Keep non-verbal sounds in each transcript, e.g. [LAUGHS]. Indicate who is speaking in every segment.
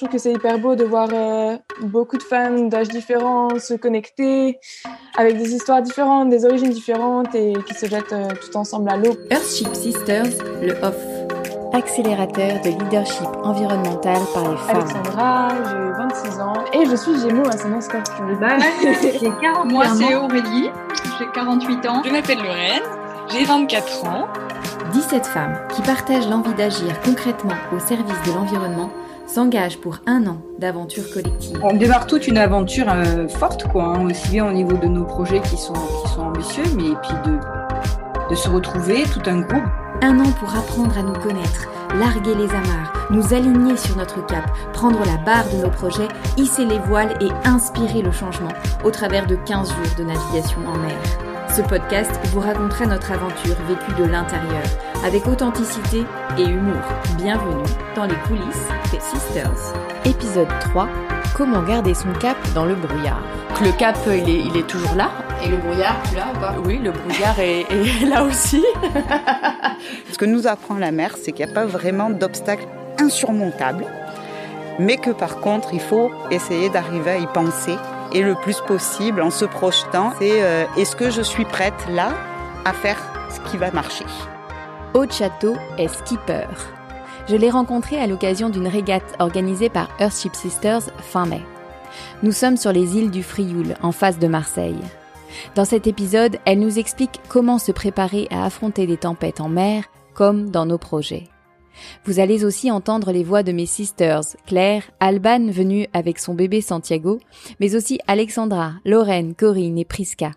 Speaker 1: Je trouve que c'est hyper beau de voir euh, beaucoup de femmes d'âges différents se connecter avec des histoires différentes, des origines différentes et qui se jettent euh, tout ensemble à l'eau.
Speaker 2: Earthship Sisters, le OFF. Accélérateur de leadership environnemental par les femmes.
Speaker 1: Alexandra, j'ai 26 ans et je suis Gémeaux à son scorpion.
Speaker 3: J'ai 40 Moi, c'est Aurélie, j'ai 48 ans.
Speaker 4: Je m'appelle Lorraine, j'ai 24 ans.
Speaker 2: 17 femmes qui partagent l'envie d'agir concrètement au service de l'environnement s'engage pour un an d'aventure collective.
Speaker 5: On démarre toute une aventure euh, forte, quoi, hein, aussi bien au niveau de nos projets qui sont, qui sont ambitieux, mais puis de, de se retrouver, tout un groupe.
Speaker 2: Un an pour apprendre à nous connaître, larguer les amarres, nous aligner sur notre cap, prendre la barre de nos projets, hisser les voiles et inspirer le changement au travers de 15 jours de navigation en mer. Ce podcast vous racontera notre aventure vécue de l'intérieur, avec authenticité et humour. Bienvenue dans les coulisses des Sisters. Épisode 3 Comment garder son cap dans le brouillard
Speaker 6: Le cap, il est, il est toujours là.
Speaker 7: Et le brouillard, tu l'as ou pas?
Speaker 6: Oui, le brouillard est, [LAUGHS] est là aussi. [LAUGHS]
Speaker 8: Ce que nous apprend la mer, c'est qu'il n'y a pas vraiment d'obstacles insurmontables, mais que par contre, il faut essayer d'arriver à y penser et le plus possible en se projetant, c'est euh, est-ce que je suis prête là à faire ce qui va marcher?
Speaker 2: Aude Château est skipper. Je l'ai rencontré à l'occasion d'une régate organisée par Earthship Sisters fin mai. Nous sommes sur les îles du Frioul, en face de Marseille. Dans cet épisode, elle nous explique comment se préparer à affronter des tempêtes en mer, comme dans nos projets. Vous allez aussi entendre les voix de mes sisters, Claire, Alban venue avec son bébé Santiago, mais aussi Alexandra, Lorraine, Corinne et Prisca.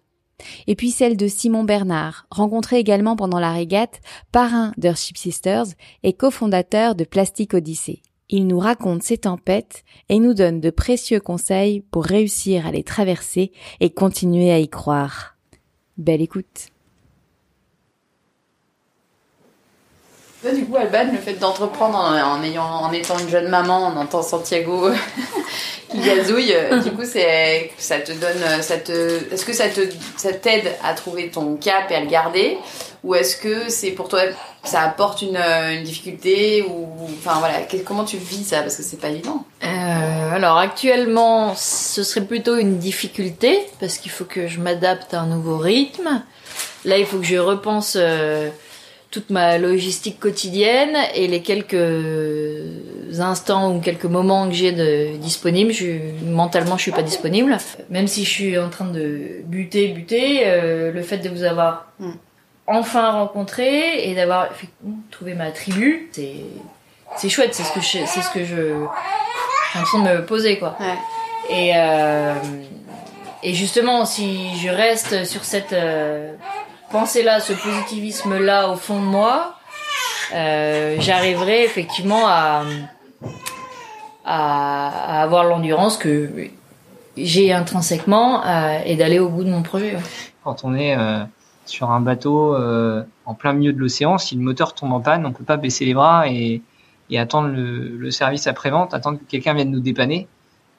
Speaker 2: Et puis celle de Simon Bernard, rencontré également pendant la régate, parrain d'Earthship Sisters et cofondateur de Plastic Odyssey. Il nous raconte ses tempêtes et nous donne de précieux conseils pour réussir à les traverser et continuer à y croire. Belle écoute.
Speaker 7: Du coup, Alban, le fait d'entreprendre en, étant une jeune maman, en entendant Santiago [LAUGHS] qui gazouille, euh, du coup, ça te donne, te, est-ce que ça te, ça t'aide à trouver ton cap et à le garder, ou est-ce que c'est pour toi, ça apporte une, une difficulté, ou, enfin voilà, comment tu vis ça, parce que c'est pas évident.
Speaker 9: Euh, alors actuellement, ce serait plutôt une difficulté parce qu'il faut que je m'adapte à un nouveau rythme. Là, il faut que je repense. Euh, toute ma logistique quotidienne et les quelques instants ou quelques moments que j'ai de disponibles, je, mentalement je suis pas disponible. Même si je suis en train de buter, buter, euh, le fait de vous avoir mm. enfin rencontré et d'avoir trouvé ma tribu, c'est c'est chouette, c'est ce que je, c'est ce que je, en train de me poser quoi. Et euh, et justement, si je reste sur cette euh, pensée-là, ce positivisme-là au fond de moi, euh, j'arriverai effectivement à, avoir l'endurance que j'ai intrinsèquement euh, et d'aller au bout de mon projet.
Speaker 10: Quand on est euh, sur un bateau en plein milieu de l'océan, si le moteur tombe en panne, on peut pas baisser les bras et, et attendre le, le service après-vente, attendre que quelqu'un vienne nous dépanner.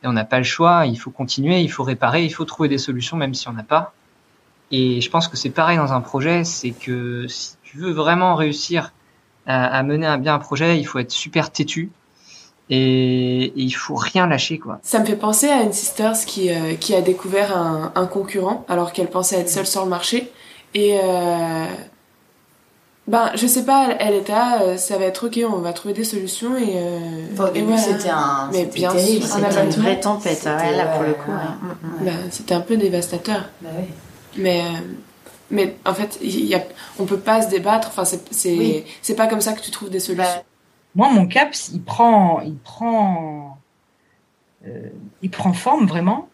Speaker 10: Et on n'a pas le choix, il faut continuer, il faut réparer, il faut trouver des solutions même si on n'a pas. Et je pense que c'est pareil dans un projet, c'est que si tu veux vraiment réussir à, à, mener un bien un projet, il faut être super têtu et, et, il faut rien lâcher quoi.
Speaker 1: Ça me fait penser à une sisters qui euh, qui a découvert un, un concurrent alors qu'elle pensait être seule sur le marché et euh, ben je sais pas, elle était euh, ça va être ok, on va trouver des solutions et, euh,
Speaker 7: bon, au début voilà. c'était un
Speaker 1: mais bien terrible,
Speaker 7: c'était une vraie tempête hein, là pour le coup. Ouais.
Speaker 1: Ouais. Ben, c'était un peu dévastateur.
Speaker 7: Bah, oui.
Speaker 1: Mais, mais en fait, y a, on peut pas se débattre. Enfin, c'est c'est
Speaker 7: Oui.
Speaker 1: c'est pas comme ça que tu trouves des solutions.
Speaker 7: Bah,
Speaker 5: Moi, mon cap, il prend, il prend, euh, il prend forme vraiment.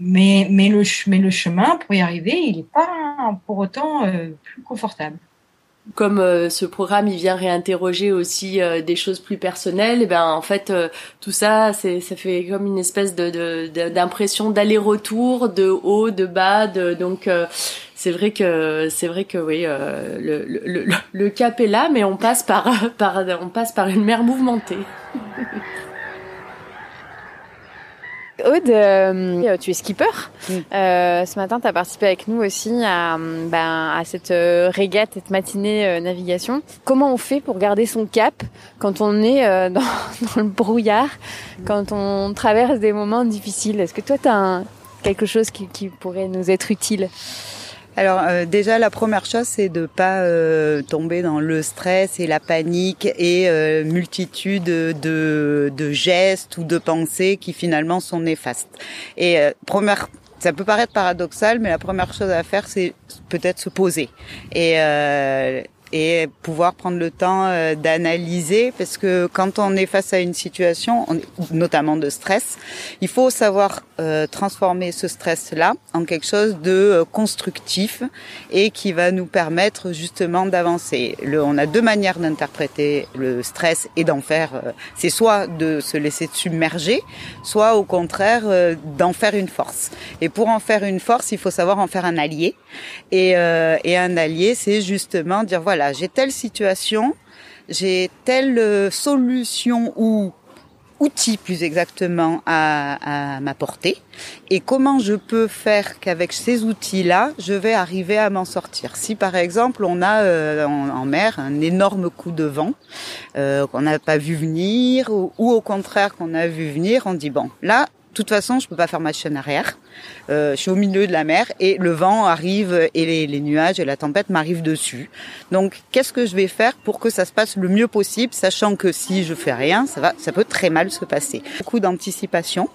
Speaker 5: Mais, mais, le, mais le chemin pour y arriver, il n'est pas pour autant euh, plus confortable.
Speaker 6: Comme euh, ce programme, il vient réinterroger aussi euh, des choses plus personnelles. Et ben en fait, euh, tout ça, c'est ça fait comme une espèce de- d'impression d'aller-retour, de haut, de bas. De, donc euh, c'est vrai que c'est vrai que oui, euh, le, le, le, le cap est là, mais on passe par [LAUGHS] par on passe par une mer mouvementée. [LAUGHS]
Speaker 11: Aude, euh, tu es skipper. Euh, ce matin, tu as participé avec nous aussi à, ben, à cette euh, régate, cette matinée navigation. Comment on fait pour garder son cap quand on est [LAUGHS] dans, dans, le brouillard, quand on traverse des moments difficiles? Est-ce que toi, tu as quelque chose qui, qui pourrait nous être utile?
Speaker 8: Alors euh, déjà la première chose c'est de pas euh, tomber dans le stress et la panique et euh, multitude de, de gestes ou de pensées qui finalement sont néfastes. Et première ça peut paraître paradoxal, mais la première chose à faire, c'est peut-être se poser. Et et pouvoir prendre le temps euh, d'analyser parce que quand on est face à une situation, notamment de stress, il faut savoir euh, transformer ce stress-là en quelque chose de euh, constructif et qui va nous permettre justement d'avancer. on a deux manières d'interpréter le stress et d'en faire. c'est soit de se laisser submerger, soit au contraire d'en faire une force. Et pour en faire une force, il faut savoir en faire un allié. Et, et un allié, c'est justement dire voilà j'ai telle situation, j'ai telle euh, solution ou outil plus exactement à, m'apporter et comment je peux faire qu'avec ces outils-là, je vais arriver à m'en sortir? Si par exemple on a euh, en, mer un énorme coup de vent euh, qu'on n'a pas vu venir ou au contraire qu'on a vu venir, on dit bon là de toute façon, je peux pas faire ma chaîne arrière. Euh, je suis au milieu de la mer et le vent arrive et les, les nuages et la tempête m'arrivent dessus. Donc, qu'est-ce que je vais faire pour que ça se passe le mieux possible, sachant que si je fais rien, ça va, ça peut très mal se passer. Beaucoup d'anticipation.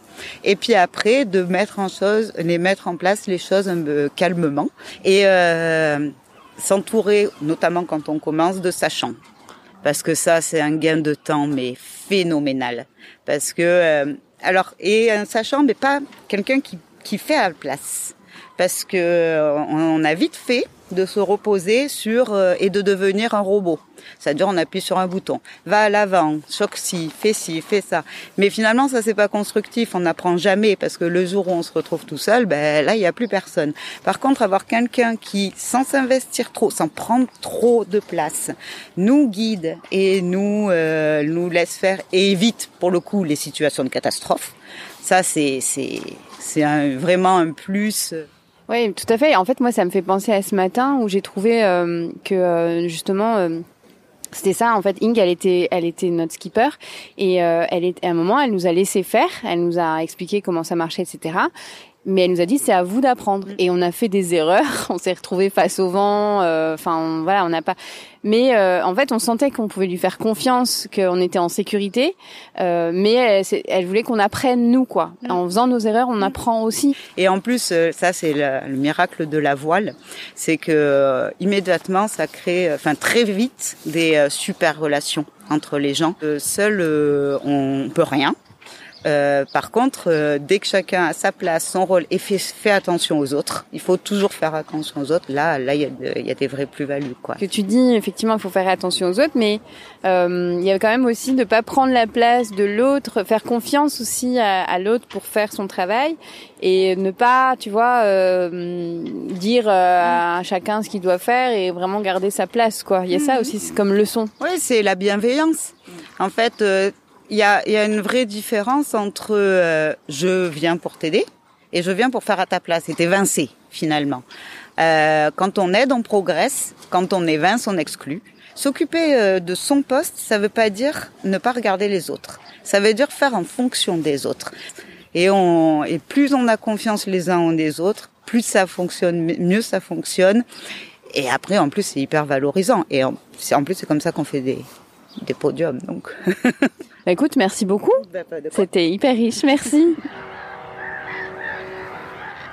Speaker 8: Et puis après, de mettre en chose, les mettre en place les choses un peu calmement et euh, s'entourer, notamment quand on commence, de sachant parce que ça c'est un gain de temps mais phénoménal parce que euh, alors, et un sachant, mais pas quelqu'un qui, qui fait à la place. Parce que on a vite fait de se reposer sur euh, et de devenir un robot. C'est-à-dire on appuie sur un bouton, va à l'avant, choque ci, fais ci, fais ça. Mais finalement ça c'est pas constructif, on n'apprend jamais parce que le jour où on se retrouve tout seul, ben là il y a plus personne. Par contre avoir quelqu'un qui sans s'investir trop, sans prendre trop de place, nous guide et nous euh, nous laisse faire et évite pour le coup les situations de catastrophe. Ça c'est c'est c'est vraiment un plus.
Speaker 11: Oui, tout à fait. En fait, moi, ça me fait penser à ce matin où j'ai trouvé euh, que euh, justement. Euh, c'était ça en fait. Ing, elle était, elle était notre skipper et elle est, à un moment, elle nous a laissé faire. Elle nous a expliqué comment ça marchait, etc mais elle nous a dit c'est à vous d'apprendre. Et on a fait des erreurs, [LAUGHS] on s'est retrouvé face au vent. Euh, enfin voilà, on n'a pas. Mais euh, en fait, on sentait qu'on pouvait lui faire confiance, qu'on était en sécurité. Euh, mais elle, elle voulait qu'on apprenne nous quoi. Mm. En faisant nos erreurs, on apprend aussi.
Speaker 8: Et en plus, ça c'est le, miracle de la voile, c'est que immédiatement ça crée, enfin très vite, des super relations entre les gens. seul, on peut rien. Euh, par contre, euh, dès que chacun a sa place, son rôle et fait, fait, attention aux autres, il faut toujours faire attention aux autres. Là, là, il y a, y a des vraies plus-values, quoi.
Speaker 11: Que tu dis, effectivement, il faut faire attention aux autres, mais euh, il y a quand même aussi de pas prendre la place de l'autre, faire confiance aussi à, à l'autre pour faire son travail et ne pas, tu vois, euh, dire à chacun ce qu'il doit faire et vraiment garder sa place, quoi. Il y a ça aussi comme leçon.
Speaker 8: Oui, c'est la bienveillance. En fait il y a, y a, une vraie différence entre euh, je viens pour t'aider et je viens pour faire à ta place et t'évincer finalement. Euh, quand on aide, on progresse. Quand on évince, on exclut. S'occuper euh, de son poste, ça veut pas dire ne pas regarder les autres. Ça veut dire faire en fonction des autres. Et, on, et plus on a confiance les uns en les autres, plus ça fonctionne, mieux ça fonctionne. Et après, en plus, c'est hyper valorisant. Et en, en plus, c'est comme ça qu'on fait des, des podiums. Donc. [LAUGHS]
Speaker 11: Bah, écoute, merci beaucoup. Bah, C'était hyper riche, merci.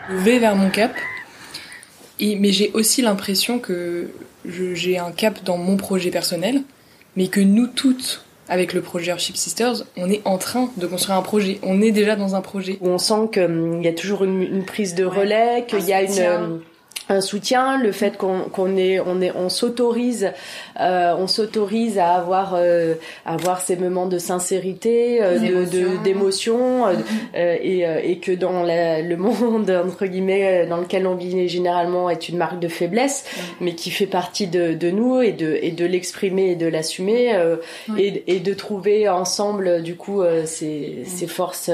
Speaker 12: Je vais vers mon cap, et, mais j'ai aussi l'impression que j'ai un cap dans mon projet personnel, mais que nous toutes, avec le projet Airship Sisters, on est en train de construire un projet. On est déjà dans un projet.
Speaker 6: Où on sent qu'il hum, y a toujours une, prise de relais, qu'il y a une un soutien, le fait qu'on qu'on est on est on s'autorise euh, on s'autorise à avoir euh, avoir ces moments de sincérité, euh, de d'émotion. euh, euh, et, et que dans la, le monde [LAUGHS] entre guillemets dans lequel on vit généralement est une marque de faiblesse, mais qui fait partie de, de nous et de et de l'exprimer et de l'assumer et, et de trouver ensemble du coup ces, ces forces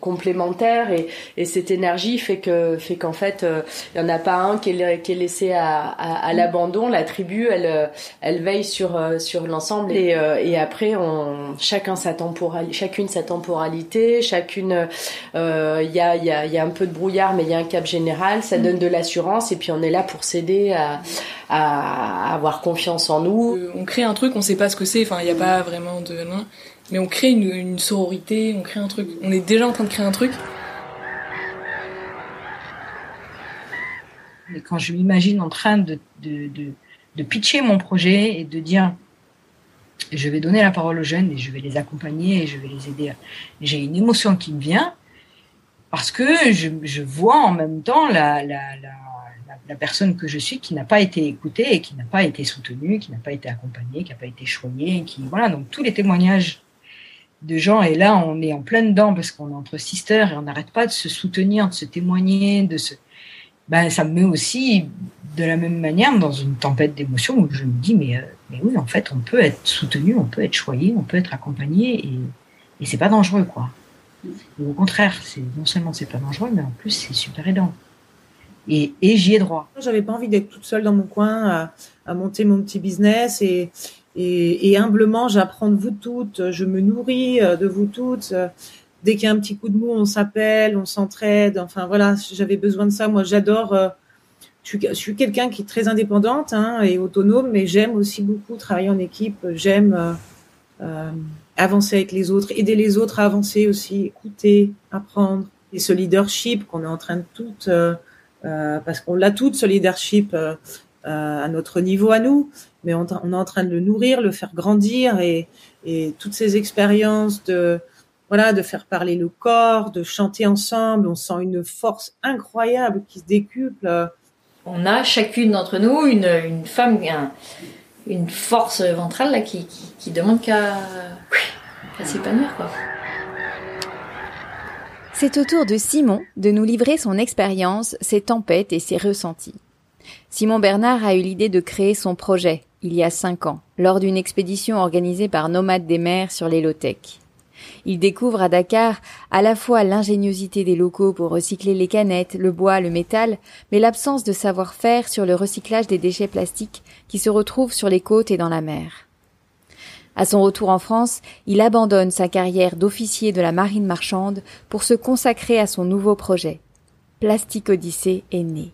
Speaker 6: complémentaires et, et cette énergie fait que fait qu'en fait il y en a pas un qui est, qui est laissée à, à, l'abandon. La tribu, elle, euh, elle veille sur euh, sur l'ensemble et, euh, et après, on, chacun sa temporalité, chacune sa temporalité, chacune, il y a y a y a un peu de brouillard, mais il y a un cap général. Ça donne de l'assurance et puis on est là pour s'aider à, à avoir confiance en nous.
Speaker 12: on crée un truc, on sait pas ce que c'est. Enfin, il n'y a pas vraiment de mais on crée une, une sororité, on crée un truc. On est déjà en train de créer un truc.
Speaker 5: Quand je m'imagine en train de, pitcher mon projet et de dire je vais donner la parole aux jeunes et je vais les accompagner et je vais les aider, j'ai une émotion qui me vient parce que je, vois en même temps la, la, personne que je suis qui n'a pas été écoutée et qui n'a pas été soutenue, qui n'a pas été accompagnée, qui n'a pas été choyée, qui voilà donc tous les témoignages de gens et là on est en plein dedans parce qu'on est entre sisters et on n'arrête pas de se soutenir, de se témoigner, de se ben, ça me met aussi de la même manière dans une tempête d'émotions où je me dis mais, euh, mais oui en fait on peut être soutenu, on peut être choyé, on peut être accompagné et, et c'est pas dangereux quoi. au contraire, c'est non seulement c'est pas dangereux mais en plus c'est super aidant. Et, et j'y ai droit.
Speaker 13: J'avais pas envie d'être toute seule dans mon coin à, à monter mon petit business et, et, et humblement j'apprends de vous toutes, je me nourris euh, de vous toutes dès qu'il y a un petit coup de mou, on s'appelle, on s'entraide. Enfin voilà, j'avais besoin de ça. Moi, j'adore. Euh, je suis, quelqu'un qui est très indépendante hein, et autonome, mais j'aime aussi beaucoup travailler en équipe. J'aime euh, euh, avancer avec les autres, aider les autres à avancer aussi, écouter, apprendre. Et ce leadership qu'on est en train de tout, parce qu'on l'a tout, ce leadership à notre niveau à nous, mais on, on, est en train de le nourrir, le faire grandir et, et toutes ces expériences de voilà, de faire parler le corps, de chanter ensemble. On sent une force incroyable qui se décuple.
Speaker 9: On a chacune d'entre nous une, une femme, une force ventrale là, qui, qui, demande qu'à s'épanouir. Quoi.
Speaker 2: C'est au tour de Simon de nous livrer son expérience, ses tempêtes et ses ressentis. Simon Bernard a eu l'idée de créer son projet il y a cinq ans, lors d'une expédition organisée par Nomades des Mers sur les Lotec. Il découvre à Dakar à la fois l'ingéniosité des locaux pour recycler les canettes, le bois, le métal, mais l'absence de savoir-faire sur le recyclage des déchets plastiques qui se retrouvent sur les côtes et dans la mer. À son retour en France, il abandonne sa carrière d'officier de la marine marchande pour se consacrer à son nouveau projet. Plastique Odyssée est né.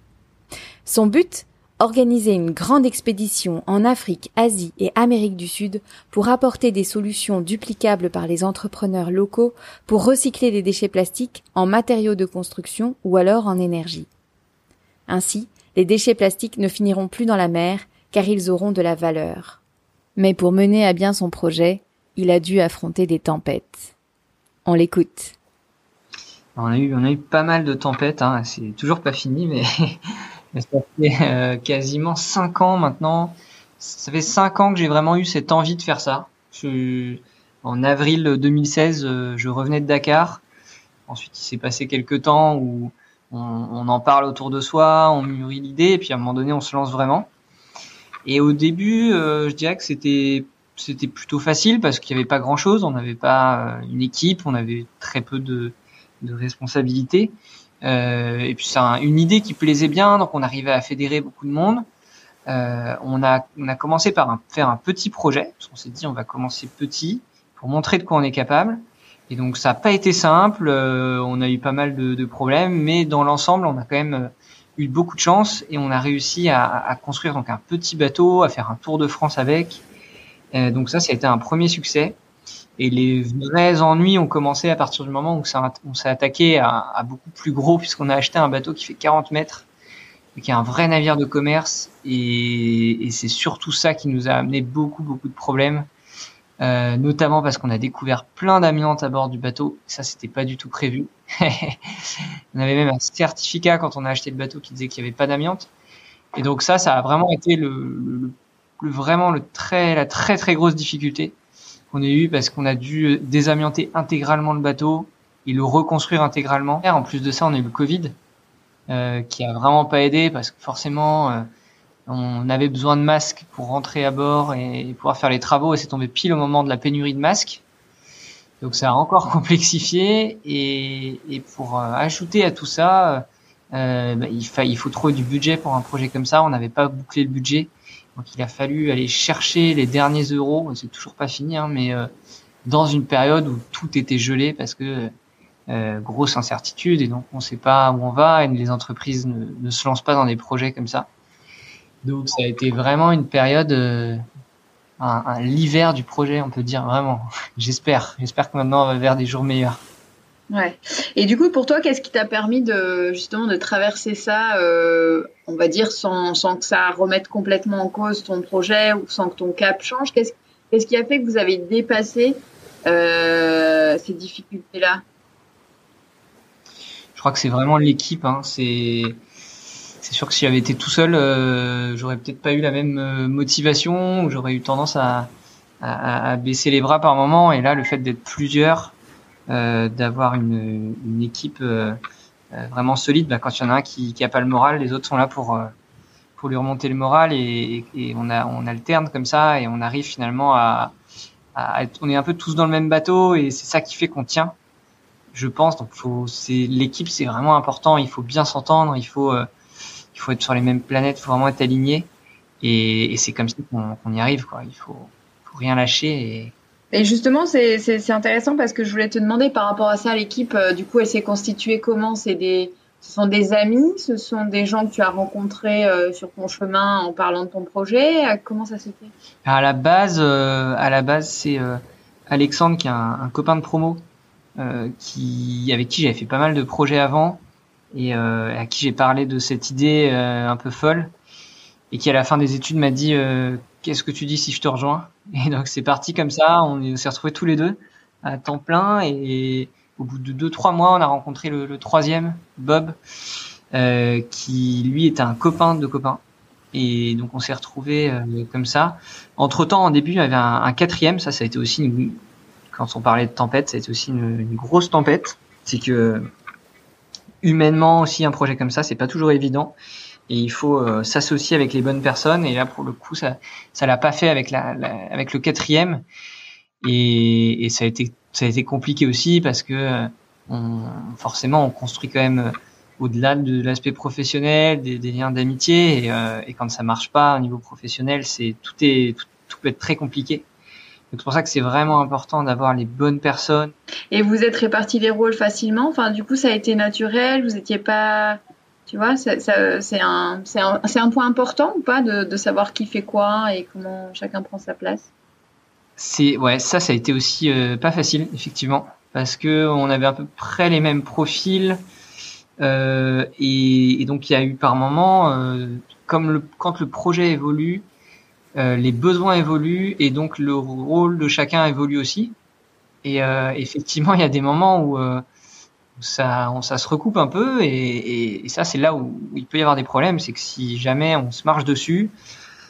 Speaker 2: Son but organiser une grande expédition en Afrique, Asie et Amérique du Sud pour apporter des solutions duplicables par les entrepreneurs locaux pour recycler des déchets plastiques en matériaux de construction ou alors en énergie. Ainsi, les déchets plastiques ne finiront plus dans la mer car ils auront de la valeur. Mais pour mener à bien son projet, il a dû affronter des tempêtes. On l'écoute.
Speaker 10: On a eu, on a eu pas mal de tempêtes, hein. c'est toujours pas fini, mais [LAUGHS] Ça fait euh, quasiment cinq ans maintenant. Ça fait cinq ans que j'ai vraiment eu cette envie de faire ça. en avril 2016, euh, je revenais de Dakar. Ensuite, il s'est passé quelques temps où on, en parle autour de soi, on mûrit l'idée, et puis à un moment donné, on se lance vraiment. Et au début, euh, je dirais que c'était plutôt facile parce qu'il n'y avait pas grand chose. On n'avait pas une équipe, on avait très peu de responsabilités. Euh, et puis c'est une idée qui plaisait bien, donc on arrivait à fédérer beaucoup de monde. Euh, on, a, on a commencé par faire un petit projet, parce qu'on s'est dit on va commencer petit pour montrer de quoi on est capable. Et donc ça n'a pas été simple, euh, on a eu pas mal de, de, problèmes, mais dans l'ensemble on a quand même euh, eu beaucoup de chance et on a réussi à, à, construire donc un petit bateau, à faire un tour de France avec. Euh, donc ça, ça a été un premier succès. Et les vrais ennuis ont commencé à partir du moment où on s'est attaqué à, beaucoup plus gros, puisqu'on a acheté un bateau qui fait 40 mètres, et qui est un vrai navire de commerce. Et, c'est surtout ça qui nous a amené beaucoup, beaucoup de problèmes, euh, notamment parce qu'on a découvert plein d'amiante à bord du bateau. Ça, c'était pas du tout prévu. [LAUGHS] on avait même un certificat quand on a acheté le bateau qui disait qu'il n'y avait pas d'amiante. Et donc ça, ça a vraiment été le vraiment le très, la très très grosse difficulté qu'on a eu parce qu'on a dû désamianter intégralement le bateau et le reconstruire intégralement. En plus de ça, on a eu le Covid euh, qui a vraiment pas aidé parce que forcément, euh, on avait besoin de masques pour rentrer à bord et pouvoir faire les travaux et c'est tombé pile au moment de la pénurie de masques. Donc ça a encore [LAUGHS] complexifié et, et pour euh, ajouter à tout ça, euh, bah, il, il faut trouver du budget pour un projet comme ça. On n'avait pas bouclé le budget, donc il a fallu aller chercher les derniers euros. C'est toujours pas fini, hein, mais euh, dans une période où tout était gelé parce que euh, grosse incertitude et donc on ne sait pas où on va et les entreprises ne, se lancent pas dans des projets comme ça. Donc ça a été vraiment une période euh, un, un l'hiver du projet, on peut dire vraiment. [LAUGHS] J'espère, j'espère que maintenant on va vers des jours meilleurs.
Speaker 7: Ouais. Et du coup, pour toi, qu'est-ce qui t'a permis de justement de traverser ça, euh, on va dire, sans, sans que ça remette complètement en cause ton projet ou sans que ton cap change? Qu'est-ce qu'est-ce qui a fait que vous avez dépassé euh, ces difficultés-là?
Speaker 10: Je crois que c'est vraiment l'équipe. Hein. C'est sûr que si j'avais été tout seul, euh, j'aurais peut-être pas eu la même euh, motivation, ou j'aurais eu tendance à, à, à, baisser les bras par moment. Et là, le fait d'être plusieurs, d'avoir une, une, équipe euh, euh, vraiment solide, bah, quand il y en a un qui, qui a pas le moral, les autres sont là pour pour lui remonter le moral et, on alterne comme ça et on arrive finalement à, être, on est un peu tous dans le même bateau et c'est ça qui fait qu'on tient je pense donc faut c'est l'équipe c'est vraiment important il faut bien s'entendre il faut il faut être sur les mêmes planètes, il faut vraiment être aligné. Et, c'est comme ça qu'on qu y arrive, quoi. Il faut, faut rien lâcher. Et,
Speaker 7: et justement, c'est intéressant parce que je voulais te demander par rapport à ça, l'équipe, euh, du coup, elle s'est constituée comment? C'est des, ce sont des amis, ce sont des gens que tu as rencontrés euh, sur ton chemin en parlant de ton projet? Euh, comment ça s'est fait?
Speaker 10: À la base, à la base, c'est Alexandre qui est un, un copain de promo, qui avec qui j'avais fait pas mal de projets avant et à qui j'ai parlé de cette idée un peu folle et qui à la fin des études m'a dit qu'est-ce que tu dis si je te rejoins? Et donc c'est parti comme ça. On s'est retrouvés tous les deux à temps plein. Et au bout de deux trois mois on a rencontré le, troisième Bob euh, qui lui était un copain de copain. Et donc on s'est retrouvés euh, comme ça. Entre temps en début il y avait un, quatrième. Ça ça a été aussi une, quand on parlait de tempête ça a été aussi une grosse tempête. C'est que humainement aussi un projet comme ça, c'est pas toujours évident et il faut euh, s'associer avec les bonnes personnes. Et là pour le coup ça ça l'a pas fait avec la, la, avec le quatrième. Et, et ça a été ça a été compliqué aussi parce que euh, on, forcément on construit quand même euh, au-delà de l'aspect professionnel des, des liens d'amitié. Et, euh, et, quand ça marche pas au niveau professionnel c'est tout est tout, peut être très compliqué. Donc c'est pour ça que c'est vraiment important d'avoir les bonnes personnes.
Speaker 7: Et vous êtes répartis les rôles facilement? Enfin, du coup, ça a été naturel? Vous étiez pas... Tu vois, c'est un, un, un point important ou pas de, de savoir qui fait quoi et comment chacun prend sa place?
Speaker 10: C'est ouais ça ça a été aussi euh, pas facile effectivement parce que on avait à peu près les mêmes profils euh, et, donc il y a eu par moment euh, comme le quand le projet évolue les besoins évoluent et donc le rôle de chacun évolue aussi. Et effectivement, il y a des moments où, ça, on, ça se recoupe un peu et, et, et ça, c'est là où, il peut y avoir des problèmes. C'est que si jamais on se marche dessus,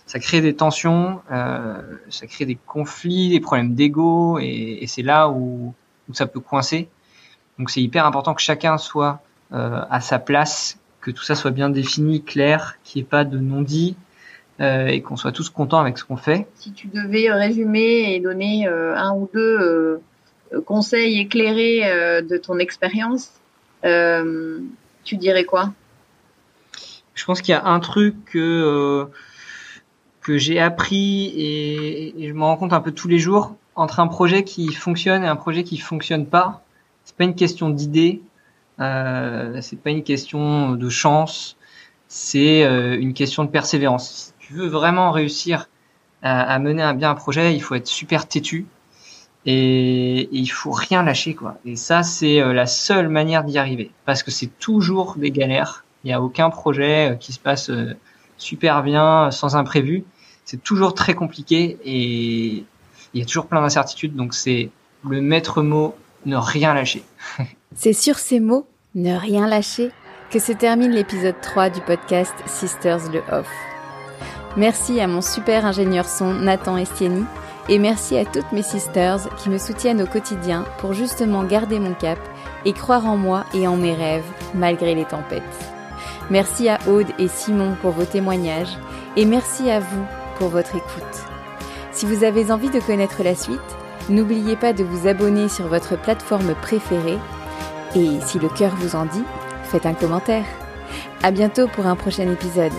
Speaker 10: ça crée des tensions, euh, ça crée des conflits, des problèmes d'ego et, et c'est là où, où, ça peut coincer. Donc c'est hyper important que chacun soit euh, à sa place, que tout ça soit bien défini, clair, qu'il n'y ait pas de non-dit, euh, et qu'on soit tous contents avec ce qu'on fait.
Speaker 7: Si tu devais résumer et donner euh, un ou deux conseils éclairés euh, de ton expérience, euh, tu dirais quoi?
Speaker 10: Je pense qu'il y a un truc que euh, que j'ai appris et, je me rends compte un peu tous les jours entre un projet qui fonctionne et un projet qui fonctionne pas. C'est pas une question d'idée, euh, c'est pas une question de chance, c'est une question de persévérance. Tu veux vraiment réussir à, à, mener à bien un projet, il faut être super têtu et, il faut rien lâcher quoi. Et ça c'est euh, la seule manière d'y arriver parce que c'est toujours des galères. Il n'y a aucun projet euh, qui se passe euh, super bien sans imprévu. C'est toujours très compliqué et il y a toujours plein d'incertitudes. Donc c'est le maître mot ne rien lâcher. [LAUGHS]
Speaker 2: c'est sur ces mots ne rien lâcher que se termine l'épisode 3 du podcast Sisters le Off. Merci à mon super ingénieur son Nathan Estieni et merci à toutes mes sisters qui me soutiennent au quotidien pour justement garder mon cap et croire en moi et en mes rêves malgré les tempêtes. Merci à Aude et Simon pour vos témoignages et merci à vous pour votre écoute. Si vous avez envie de connaître la suite, n'oubliez pas de vous abonner sur votre plateforme préférée et si le cœur vous en dit, faites un commentaire. À bientôt pour un prochain épisode.